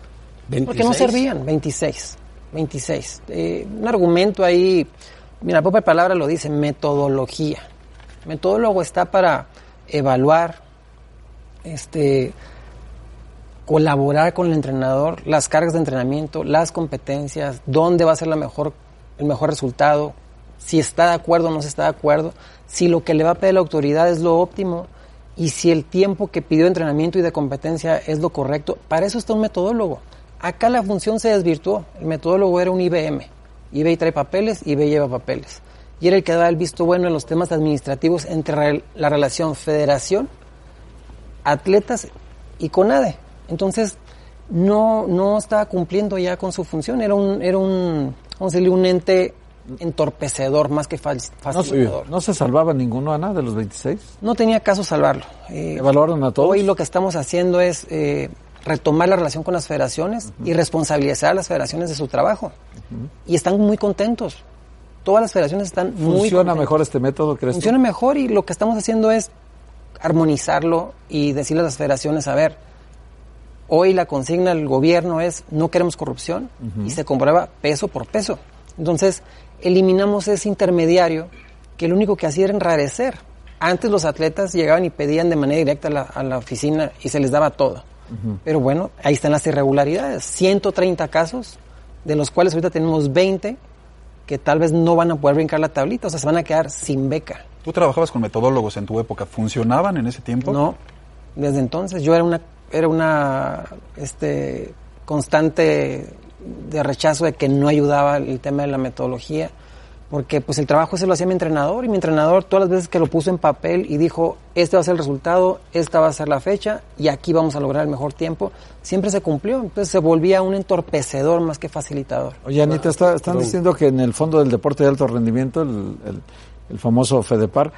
Speaker 17: Porque no
Speaker 5: 26.
Speaker 17: servían, 26. 26. Eh, un argumento ahí, mira, la propia palabra lo dice, metodología. Metodólogo está para evaluar, este, colaborar con el entrenador, las cargas de entrenamiento, las competencias, dónde va a ser la mejor, el mejor resultado, si está de acuerdo o no se está de acuerdo, si lo que le va a pedir la autoridad es lo óptimo y si el tiempo que pidió de entrenamiento y de competencia es lo correcto. Para eso está un metodólogo. Acá la función se desvirtuó. El metodólogo era un IBM. IBM trae papeles, IBM lleva papeles. Y era el que daba el visto bueno en los temas administrativos entre re- la relación federación, atletas y CONADE. Entonces, no, no estaba cumpliendo ya con su función. Era un, era un, vamos a decirle, un ente entorpecedor más que fal-
Speaker 7: No, se-
Speaker 17: facilitador.
Speaker 7: no se salvaba ninguno, Ana, de los 26.
Speaker 17: No tenía caso salvarlo. Eh,
Speaker 7: ¿Evaluaron a todos?
Speaker 17: Hoy lo que estamos haciendo es eh, retomar la relación con las federaciones y responsabilizar a las federaciones de su trabajo. Y están muy contentos. Todas las federaciones están muy
Speaker 7: ¿Funciona mejor este método, crees tú?
Speaker 17: Funciona mejor y lo que estamos haciendo es armonizarlo y decirle a las federaciones, a ver, hoy la consigna del gobierno es no queremos corrupción y se comprueba peso por peso. Entonces, eliminamos ese intermediario que lo único que hacía era enrarecer. Antes los atletas llegaban y pedían de manera directa a la, a la oficina y se les daba todo. Pero bueno, ahí están las irregularidades. 130 casos, de los cuales ahorita tenemos 20 que tal vez no van a poder brincar la tablita, o sea, se van a quedar sin beca.
Speaker 18: ¿Tú trabajabas con metodólogos en tu época? ¿Funcionaban en ese tiempo?
Speaker 17: No, desde entonces yo era una era una este constante de rechazo de que no ayudaba el tema de la metodología porque pues el trabajo ese lo hacía mi entrenador y mi entrenador todas las veces que lo puso en papel y dijo este va a ser el resultado, esta va a ser la fecha y aquí vamos a lograr el mejor tiempo, siempre se cumplió, entonces se volvía un entorpecedor más que facilitador.
Speaker 7: Oye, Anita, está- están diciendo que en el Fondo del Deporte de Alto Rendimiento, el, el- el famoso FEDEPAR,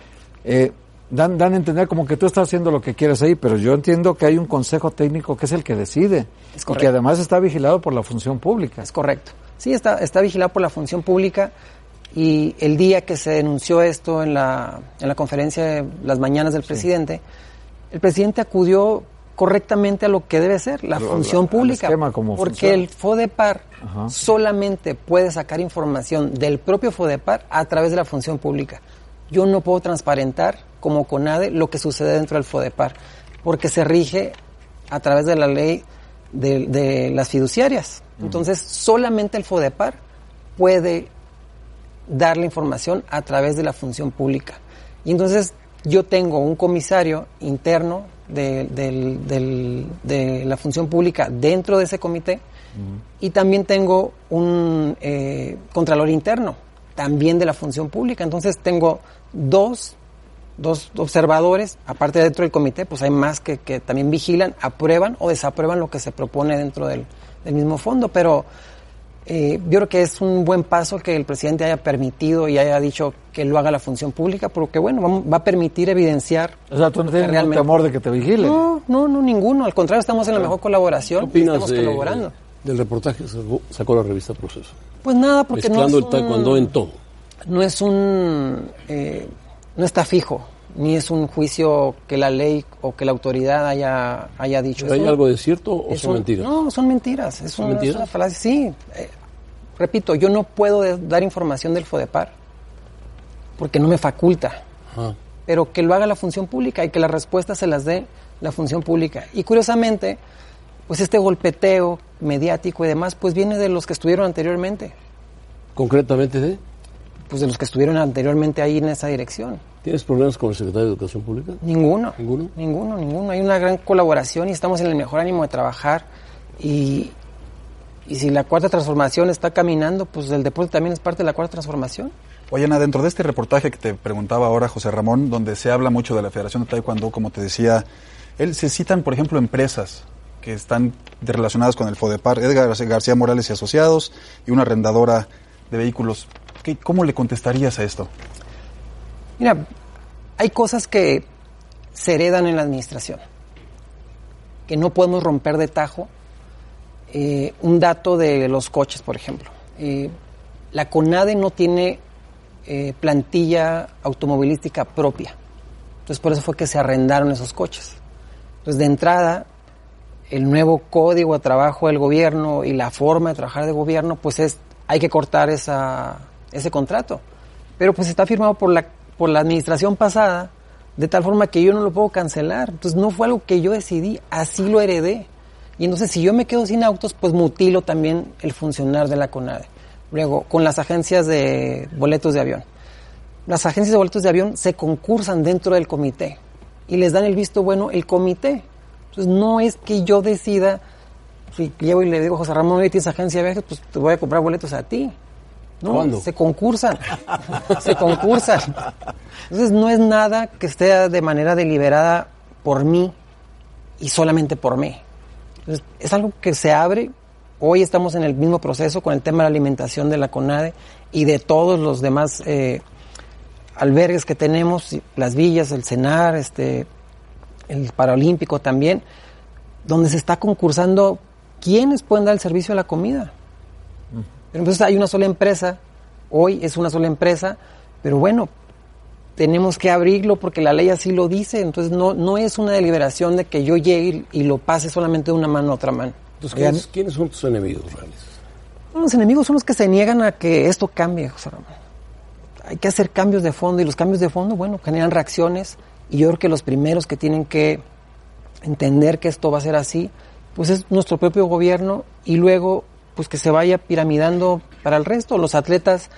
Speaker 7: eh, dan, dan a entender como que tú estás haciendo lo que quieres ahí, pero yo entiendo que hay un consejo técnico que es el que decide y
Speaker 17: correcto.
Speaker 7: que además está vigilado por la función pública.
Speaker 17: Es correcto. Sí, está, está vigilado por la función pública y el día que se denunció esto en la, en la conferencia de las mañanas del presidente, el presidente acudió correctamente a lo que debe ser, la
Speaker 7: Al-
Speaker 17: función
Speaker 7: al
Speaker 17: pública. porque
Speaker 7: funciona.
Speaker 17: el FODEPAR solamente puede sacar información del propio FODEPAR a través de la función pública. yo no puedo transparentar como CONADE lo que sucede dentro del FODEPAR, porque se rige a través de la ley de, las fiduciarias. Entonces, solamente el FODEPAR puede dar la información a través de la función pública. Y entonces yo tengo un comisario interno de, la función pública dentro de ese comité y también tengo un eh, contralor interno también de la función pública. Entonces tengo dos, dos observadores, aparte dentro del comité, pues hay más que, que también vigilan, aprueban o desaprueban lo que se propone dentro del, del mismo fondo, pero eh, yo creo que es un buen paso que el presidente haya permitido y haya dicho que lo haga la función pública, porque bueno, va, a permitir evidenciar.
Speaker 7: O sea, tú no tienes realmente... temor de que te vigilen.
Speaker 17: No, no, no, ninguno. Al contrario, estamos en la mejor colaboración.
Speaker 5: ¿Qué opinas estamos colaborando. del reportaje que sacó, la revista Proceso?
Speaker 17: Pues nada, porque
Speaker 5: no
Speaker 17: es
Speaker 5: el taekwondo en todo.
Speaker 17: No es un... Eh, no está fijo ni es un juicio que la ley o que la autoridad haya, haya dicho.
Speaker 5: ¿Hay algo de cierto o son mentiras?
Speaker 17: No, son mentiras. Es, ¿Son mentiras? Sí. Eh, repito, yo no puedo dar información del FODEPAR porque no me faculta. Ah. Pero que lo haga la función pública y que las respuestas se las dé la función pública. Y curiosamente, pues este golpeteo mediático y demás, pues viene de los que estuvieron anteriormente.
Speaker 5: ¿Concretamente de?
Speaker 17: Pues de los que estuvieron anteriormente ahí en esa dirección.
Speaker 5: ¿Tienes problemas con el secretario de Educación Pública?
Speaker 17: Ninguno. ¿Ninguno? Ninguno, ninguno. Hay una gran colaboración y estamos en el mejor ánimo de trabajar. Y, y si la cuarta transformación está caminando, pues el deporte también es parte de la cuarta transformación.
Speaker 18: Oye, Ana, dentro de este reportaje que te preguntaba ahora José Ramón, donde se habla mucho de la Federación de Taekwondo, como te decía, él se citan, por ejemplo, empresas que están relacionadas con el FODEPAR, Edgar García Morales y Asociados, y una arrendadora de vehículos. ¿Cómo le contestarías a esto?
Speaker 17: Mira, hay cosas que se heredan en la administración, que no podemos romper de tajo. Eh, un dato de los coches, por ejemplo. Eh, la CONADE no tiene eh, plantilla automovilística propia. Entonces por eso fue que se arrendaron esos coches. Entonces de entrada, el nuevo código de trabajo del gobierno y la forma de trabajar del gobierno, pues es, hay que cortar ese contrato. Pero pues está firmado por la por la administración pasada, de tal forma que yo no lo puedo cancelar. Entonces no fue algo que yo decidí, así lo heredé. Y entonces si yo me quedo sin autos, pues mutilo también el funcionar de la CONADE. Luego, con las agencias de boletos de avión. Las agencias de boletos de avión se concursan dentro del comité y les dan el visto bueno el comité. Entonces no es que yo decida, si llevo y le digo, José Ramón, tienes agencia de viajes, pues te voy a comprar boletos a ti. No, se concursan. se concursan. Entonces no es nada que esté de manera deliberada por mí y solamente por mí. es algo que se abre. Hoy estamos en el mismo proceso con el tema de la alimentación de la CONADE y de todos los demás eh, albergues que tenemos, las villas, el CENAR, este, el Paralímpico también, donde se está concursando quiénes pueden dar el servicio a la comida. Pero entonces hay una sola empresa, hoy es una sola empresa, pero bueno, tenemos que abrirlo porque la ley así lo dice, entonces no, no es una deliberación de que yo llegue y, lo pase solamente de una mano a otra mano.
Speaker 5: Entonces, ¿quiénes, son tus enemigos,
Speaker 17: Los enemigos son los que se niegan a que esto cambie, José Ramón. Hay que hacer cambios de fondo y los cambios de fondo, bueno, generan reacciones y yo creo que los primeros que tienen que entender que esto va a ser así, pues es nuestro propio gobierno y luego pues que se vaya piramidando para el resto. Los atletas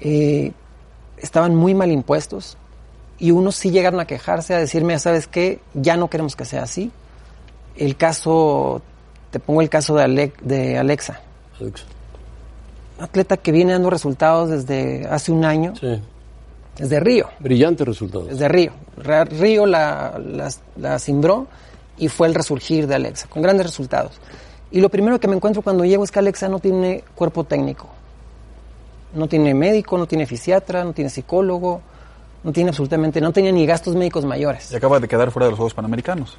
Speaker 17: eh, estaban muy mal impuestos y unos sí llegaron a quejarse, a decirme, ¿sabes qué? Ya no queremos que sea así. El caso, te pongo el caso de, de Alexa. Alexa. Un atleta que viene dando resultados desde hace un año. Sí. Desde Río.
Speaker 5: Brillantes resultados.
Speaker 17: Desde Río. Río la, la, la cimbró y fue el resurgir de Alexa, con grandes resultados. Y lo primero que me encuentro cuando llego es que Alexa no tiene cuerpo técnico. No tiene médico, no tiene fisiatra, no tiene psicólogo, no tiene absolutamente, no tenía ni gastos médicos mayores.
Speaker 18: Y acaba de quedar fuera de los Juegos Panamericanos.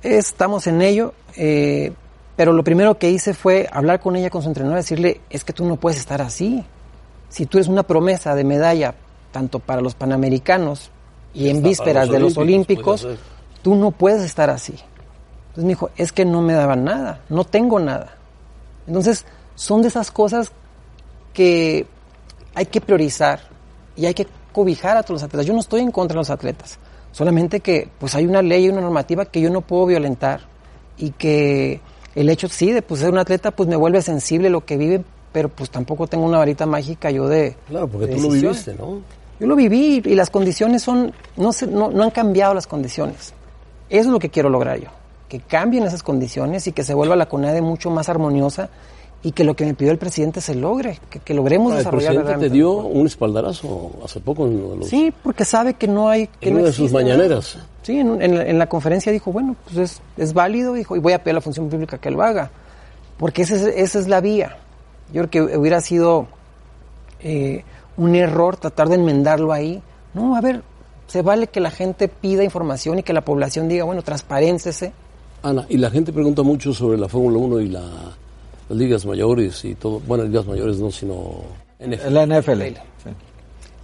Speaker 17: Estamos en ello, eh, pero lo primero que hice fue hablar con ella, con su entrenador, decirle, es que tú no puedes estar así. Si tú eres una promesa de medalla, tanto para los Panamericanos y, en vísperas de los Olímpicos, tú no puedes estar así. Entonces me dijo, es que no me daban nada, no tengo nada. Entonces, son de esas cosas que hay que priorizar y hay que cobijar a todos los atletas. Yo no estoy en contra de los atletas. Solamente que pues hay una ley y una normativa que yo no puedo violentar y que el hecho sí de pues, ser un atleta pues me vuelve sensible lo que vive, pero pues tampoco tengo una varita mágica yo de
Speaker 5: Claro, porque tú lo viviste, ¿no?
Speaker 17: Yo lo viví y las condiciones son no, se, no no han cambiado las condiciones. Eso es lo que quiero lograr yo, que cambien esas condiciones y que se vuelva la CONADE mucho más armoniosa y que lo que me pidió el presidente se logre, que, que logremos
Speaker 5: Ah, el
Speaker 17: desarrollar
Speaker 5: presidente te dio un espaldarazo hace poco en los-
Speaker 17: Sí, porque sabe que no hay que
Speaker 5: en
Speaker 17: no
Speaker 5: una de sus mañaneras.
Speaker 17: Sí, en, en la, en la conferencia dijo, bueno, pues es, es válido, dijo, y voy a pedir a la función pública que lo haga, porque esa es, esa es la vía. Yo creo que hubiera sido eh, un error tratar de enmendarlo ahí. No, a ver, se vale que la gente pida información y que la población diga, bueno, transparéncese.
Speaker 5: Ana, y la gente pregunta mucho sobre la Fórmula 1 y la, las ligas mayores y todo. Bueno, ligas mayores no, sino NFL.
Speaker 7: La NFL.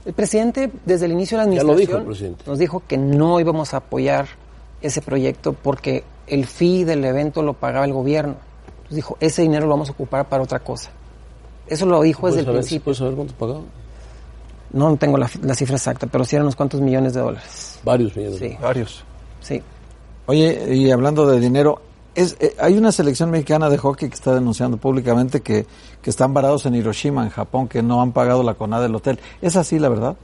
Speaker 17: El presidente, desde el inicio de la
Speaker 5: Ya lo
Speaker 17: administración,
Speaker 5: dijo el presidente.
Speaker 17: nos dijo que no íbamos a apoyar ese proyecto porque el fee del evento lo pagaba el gobierno. Entonces dijo, ese dinero lo vamos a ocupar para otra cosa. Eso lo dijo desde el
Speaker 5: ¿Puedes saber,
Speaker 17: principio.
Speaker 5: ¿Puedes saber cuánto pagaba?
Speaker 17: No tengo la, la cifra exacta, pero sí eran unos cuantos millones de dólares.
Speaker 5: Varios millones.
Speaker 17: Sí.
Speaker 18: Varios.
Speaker 17: Sí.
Speaker 7: Oye, y hablando de dinero, es, eh, hay una selección mexicana de hockey que está denunciando públicamente que, que están varados en Hiroshima, en Japón, que no han pagado la conada del hotel. ¿Es así, la verdad?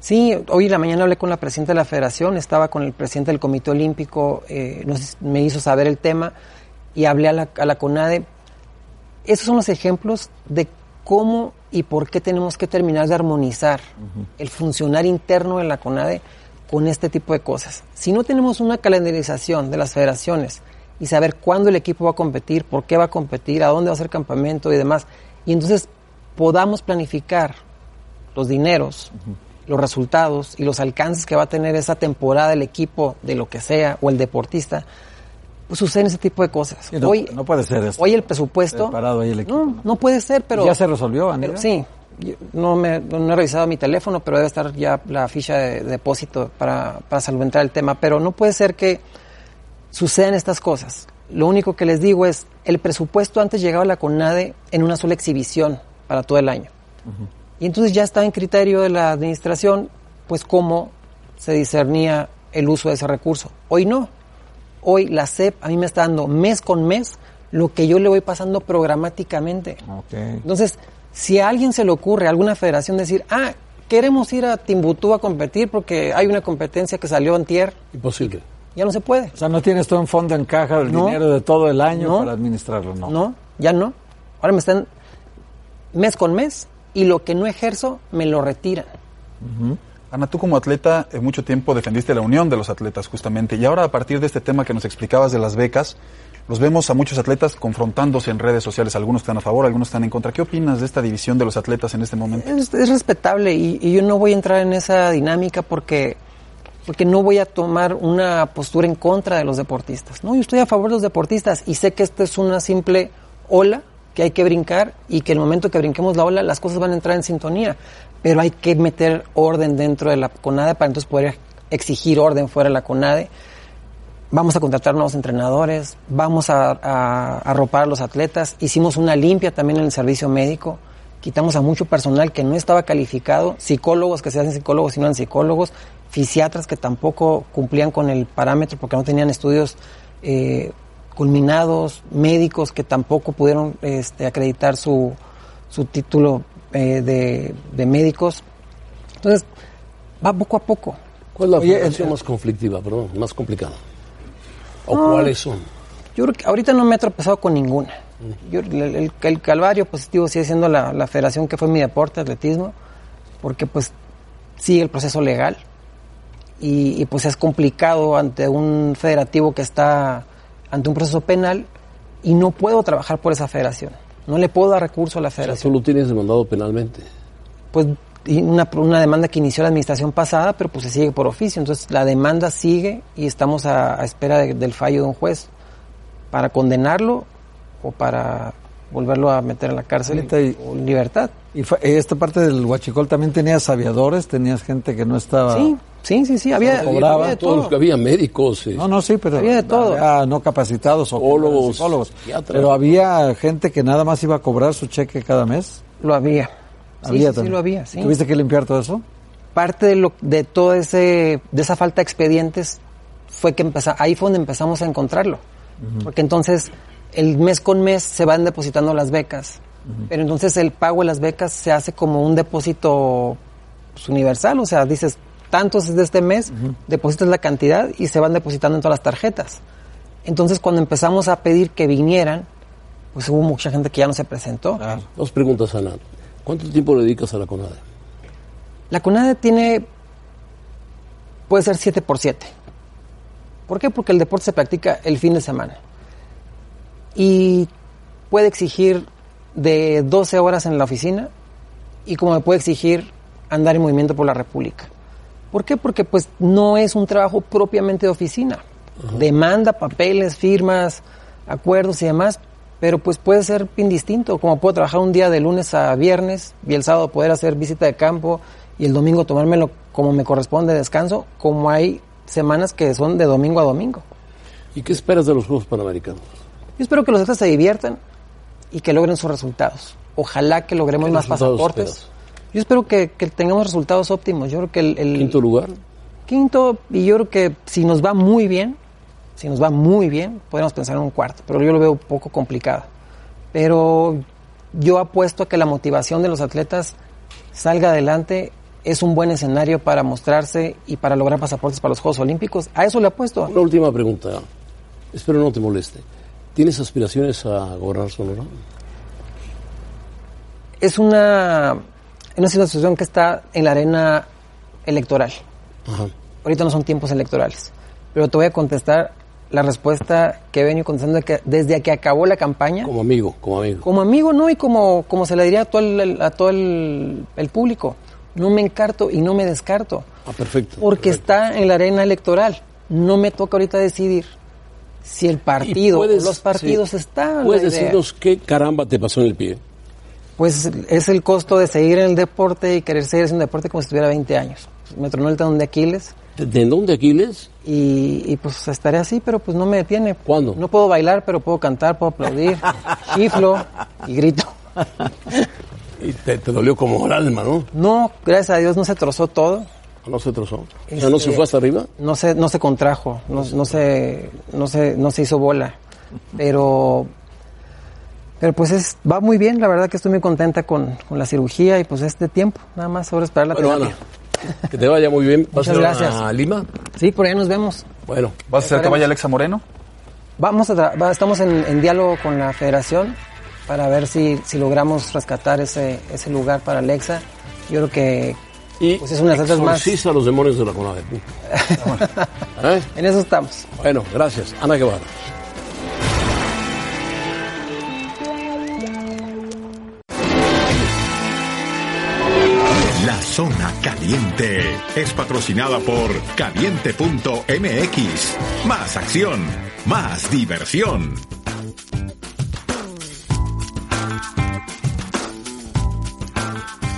Speaker 17: Sí, hoy en la mañana hablé con la presidenta de la federación, estaba con el presidente del Comité Olímpico, eh, nos- me hizo saber el tema y hablé a la, a la CONADE. Esos son los ejemplos de cómo y por qué tenemos que terminar de armonizar el funcionar interno de la CONADE con este tipo de cosas. Si no tenemos una calendarización de las federaciones y saber cuándo el equipo va a competir, por qué va a competir, a dónde va a ser campamento y demás, y entonces podamos planificar los dineros, los resultados y los alcances que va a tener esa temporada el equipo de lo que sea o el deportista, pues suceden ese tipo de cosas.
Speaker 7: No,
Speaker 17: hoy,
Speaker 7: no puede ser eso.
Speaker 17: hoy el presupuesto...
Speaker 7: Parado ahí el equipo.
Speaker 17: No, no puede ser, pero...
Speaker 7: ¿Ya se resolvió,
Speaker 17: pero sí. No, me, no he revisado mi teléfono, pero debe estar ya la ficha de depósito para, para solventar el tema. Pero no puede ser que sucedan estas cosas. Lo único que les digo es, el presupuesto antes llegaba a la CONADE en una sola exhibición para todo el año. Y entonces ya está en criterio de la administración, pues cómo se discernía el uso de ese recurso. Hoy no. Hoy la CEP a mí me está dando mes con mes lo que yo le voy pasando programáticamente. Entonces, si a alguien se le ocurre, a alguna federación decir, ah, queremos ir a Timbuktu a competir porque hay una competencia que salió antier,
Speaker 5: Imposible.
Speaker 17: ya no se puede.
Speaker 7: O sea, no tienes todo en fondo en caja el
Speaker 17: No.
Speaker 7: dinero de todo el año
Speaker 17: No.
Speaker 7: para administrarlo, ¿no?
Speaker 17: No, ya no. Ahora me están mes con mes y lo que no ejerzo me lo retiran.
Speaker 18: Ana, tú como atleta, en mucho tiempo defendiste la unión de los atletas justamente, y ahora a partir de este tema que nos explicabas de las becas, los vemos a muchos atletas confrontándose en redes sociales, algunos están a favor, algunos están en contra. ¿Qué opinas de esta división de los atletas en este momento?
Speaker 17: Es, es respetable y, y yo no voy a entrar en esa dinámica porque, porque no voy a tomar una postura en contra de los deportistas. No, yo estoy a favor de los deportistas y sé que esta es una simple ola que hay que brincar y que el momento que brinquemos la ola las cosas van a entrar en sintonía. Pero hay que meter orden dentro de la CONADE para entonces poder exigir orden fuera de la CONADE. Vamos a contratar nuevos entrenadores, vamos a, arropar a los atletas. Hicimos una limpia también en el servicio médico. Quitamos a mucho personal que no estaba calificado, psicólogos que se hacen psicólogos y no eran psicólogos, fisiatras que tampoco cumplían con el parámetro porque no tenían estudios eh, culminados, médicos que tampoco pudieron este, acreditar su, su título eh, de, de médicos. Entonces, va poco a poco.
Speaker 5: ¿Cuál es la
Speaker 17: Oye,
Speaker 5: más conflictiva, perdón, más complicada? ¿O
Speaker 17: No.
Speaker 5: cuáles son?
Speaker 17: Yo creo que ahorita no me he tropezado con ninguna. Yo, el, el- el calvario positivo sigue siendo la, la federación que fue mi deporte, atletismo, porque pues sigue el proceso legal y, y, pues es complicado ante un federativo que está ante un proceso penal y no puedo trabajar por esa federación. No le puedo dar recurso a la
Speaker 5: O sea,
Speaker 17: federación.
Speaker 5: tú lo tienes demandado penalmente.
Speaker 17: Pues una, una demanda que inició la administración pasada, pero pues se sigue por oficio. Entonces la demanda sigue y estamos a, a espera de- del fallo de un juez para condenarlo o para volverlo a meter en la cárcel
Speaker 7: y-
Speaker 17: o en libertad.
Speaker 7: Y fue- esta parte del Huachicol también tenías aviadores, tenías gente que no estaba...
Speaker 17: Sí, sí, sí, sí, había, había de todo.
Speaker 5: había médicos. eh,
Speaker 7: No, no, sí, pero
Speaker 17: Había de todo.
Speaker 7: había no capacitados o
Speaker 5: Psicólogos.
Speaker 7: Pero había gente que nada más iba a cobrar su cheque cada mes.
Speaker 17: Lo había. Sí,
Speaker 7: había
Speaker 17: sí, sí,
Speaker 7: también.
Speaker 17: lo había, sí.
Speaker 7: ¿Tuviste que limpiar todo eso?
Speaker 17: parte de, lo, de todo ese, de esa falta de expedientes fue que empezó, ahí fue donde empezamos a encontrarlo. Porque entonces el mes con mes se van depositando las becas. Pero entonces el pago de las becas se hace como un depósito pues, universal, o sea, dices, tantos es de este mes, depositas la cantidad y se van depositando en todas las tarjetas. Entonces cuando empezamos a pedir que vinieran, pues hubo mucha gente que ya no se presentó.
Speaker 5: Dos preguntas, Ana. ¿Cuánto tiempo le dedicas a la CONADE?
Speaker 17: La CONADE tiene, puede ser 7 por 7. ¿Por qué? Porque el deporte se practica el fin de semana. Y puede exigir de 12 horas en la oficina y como me puede exigir andar en movimiento por la República. ¿Por qué? Porque pues no es un trabajo propiamente de oficina. Demanda papeles, firmas, acuerdos y demás, pero pues puede ser indistinto, como puedo trabajar un día de lunes a viernes y el sábado poder hacer visita de campo y el domingo tomármelo como me corresponde descanso, como hay semanas que son de domingo a domingo.
Speaker 5: ¿Y qué esperas de los Juegos Panamericanos?
Speaker 17: Yo espero que los atletas se diviertan y que logren sus resultados. Ojalá que logremos más pasaportes. Yo espero que, tengamos resultados óptimos. Yo creo que el, el,
Speaker 5: quinto lugar.
Speaker 17: Quinto y yo creo que si nos va muy bien, si nos va muy bien, podemos pensar en un cuarto, pero yo lo veo un poco complicado. Pero yo apuesto a que la motivación de los atletas salga adelante es un buen escenario para mostrarse y para lograr pasaportes para los Juegos Olímpicos. A eso le apuesto.
Speaker 5: Una última pregunta. Espero no te moleste. ¿Tienes aspiraciones a gobernar Sonora?
Speaker 17: Es una, una situación que está en la arena electoral. Ahorita no son tiempos electorales. Pero te voy a contestar la respuesta que he venido contestando que desde que acabó la campaña.
Speaker 5: Como amigo, como amigo.
Speaker 17: Como amigo, no, y como, como se le diría a todo el, a todo el, público. No me encarto y no me descarto.
Speaker 5: Ah, perfecto.
Speaker 17: Porque está en la arena electoral. No me toca ahorita decidir si el partido o los partidos están.
Speaker 5: ¿Puedes decirnos qué caramba te pasó en el pie?
Speaker 17: Pues es el costo de seguir en el deporte y querer seguir haciendo deporte como si tuviera 20 años. Me tronó el tendón de Aquiles.
Speaker 5: ¿Tendón de Aquiles?
Speaker 17: Y, y, pues estaré así, pero pues no me detiene.
Speaker 5: ¿Cuándo?
Speaker 17: No puedo bailar, pero puedo cantar, puedo aplaudir, chiflo y grito.
Speaker 5: y te, dolió como el alma, ¿no?
Speaker 17: No, gracias a Dios no se trozó todo.
Speaker 5: ¿No se trozó? o sea, ¿no se este, fue hasta arriba?
Speaker 17: No se, no se contrajo, no, no, se, no, se, no se hizo bola. Pero, pero pues es, va muy bien, la verdad que estoy muy contenta con, con la cirugía y pues este tiempo, nada más ahora esperar la
Speaker 5: bueno, que te vaya muy bien.
Speaker 17: ¿Vas Muchas gracias.
Speaker 5: a Lima?
Speaker 17: Sí, por ahí nos vemos.
Speaker 5: Bueno.
Speaker 18: ¿Vas a hacer que vaya Alexa Moreno?
Speaker 17: Vamos a estamos en, diálogo con la federación para ver si, si logramos rescatar ese, ese lugar para Alexa. Yo creo que
Speaker 5: y pues es una de más. a los demonios de la CONADE.
Speaker 17: ¿Eh? En eso estamos.
Speaker 5: Bueno, gracias. Ana Guevara.
Speaker 19: Zona Caliente es patrocinada por caliente.mx. Más acción, más diversión.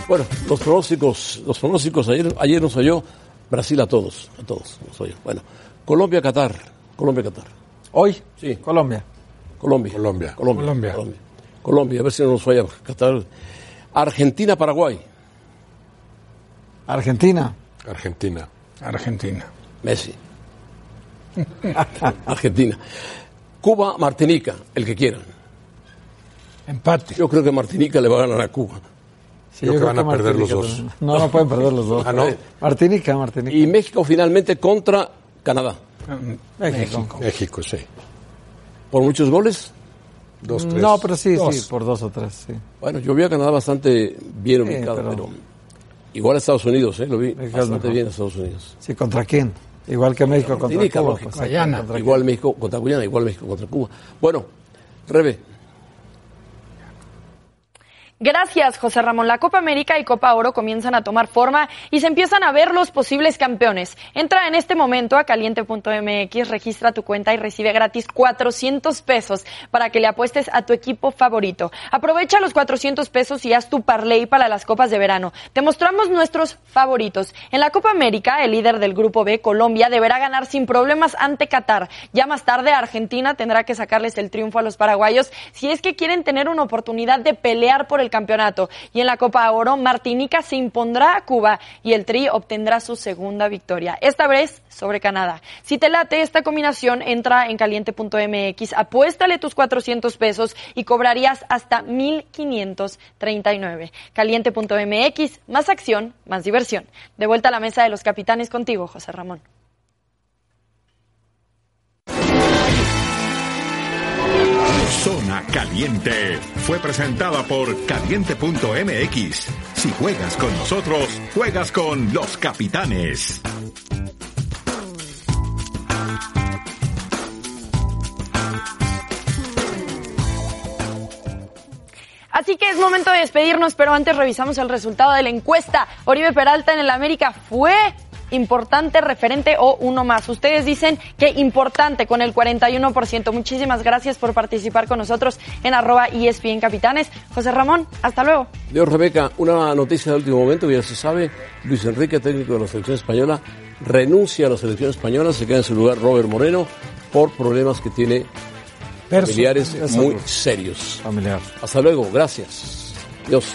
Speaker 5: Bueno, los pronósticos, los pronósticos ayer, ayer nos oyó Brasil a todos, a todos nos oyó. Bueno, Colombia, Qatar, Colombia, Qatar.
Speaker 7: Hoy,
Speaker 5: sí,
Speaker 7: Colombia.
Speaker 5: Colombia,
Speaker 6: Colombia,
Speaker 5: Colombia, Colombia, Colombia, a ver si no nos falla Qatar. Argentina, Paraguay.
Speaker 7: Argentina.
Speaker 6: Argentina.
Speaker 8: Argentina.
Speaker 5: Messi. Argentina. Cuba, Martinica, el que quieran.
Speaker 8: Empate.
Speaker 5: Yo creo que Martinica le va a ganar a Cuba.
Speaker 6: yo, creo que van a perder los dos.
Speaker 7: No, no pueden perder los dos.
Speaker 5: Ah, no.
Speaker 7: Martinica, Martinica.
Speaker 5: Y México finalmente contra Canadá.
Speaker 7: México.
Speaker 6: México, sí.
Speaker 5: ¿Por muchos goles?
Speaker 7: Dos, tres. No, pero sí, sí, por dos o tres, sí.
Speaker 5: Bueno, yo vi a Canadá bastante bien ubicado, pero Igual a Estados Unidos, ¿eh? Lo vi bastante bien a Estados Unidos.
Speaker 7: Sí, ¿contra quién? Igual que México contra Cuba.
Speaker 5: Pues, igual México contra Guyana, igual México contra Cuba. Bueno, Rebe,
Speaker 4: Gracias, José Ramón. La Copa América y Copa Oro comienzan a tomar forma y se empiezan a ver los posibles campeones. Entra en este momento a caliente.mx, registra tu cuenta y recibe gratis 400 pesos para que le apuestes a tu equipo favorito. Aprovecha los 400 pesos y haz tu parlay para las copas de verano. Te mostramos nuestros favoritos. En la Copa América, el líder del grupo B, Colombia, deberá ganar sin problemas ante Qatar. Ya más tarde, Argentina tendrá que sacarles el triunfo a los paraguayos si es que quieren tener una oportunidad de pelear por el el campeonato. Y en la Copa Oro, Martinica se impondrá a Cuba y el Tri obtendrá su segunda victoria. Esta vez sobre Canadá. Si te late esta combinación, entra en caliente.mx, apuéstale tus 400 pesos y cobrarías hasta 1539. Caliente.mx, más acción, más diversión. De vuelta a la mesa de los capitanes contigo, José Ramón.
Speaker 19: Zona Caliente fue presentada por caliente.mx. Si juegas con nosotros, juegas con los capitanes.
Speaker 4: Así que es momento de despedirnos, pero antes revisamos el resultado de la encuesta. Oribe Peralta en el América fue importante, referente o uno más. Ustedes dicen que importante con el 41%. Muchísimas gracias por participar con nosotros en arroba ESPN Capitanes. José Ramón, hasta luego.
Speaker 5: Dios Rebeca, una noticia de último momento, ya se sabe, Luis Enrique, técnico de la selección española, renuncia a la selección española, se queda en su lugar Robert Moreno por problemas que tiene familiares muy serios.
Speaker 7: Familiar.
Speaker 5: Hasta luego, gracias. Dios.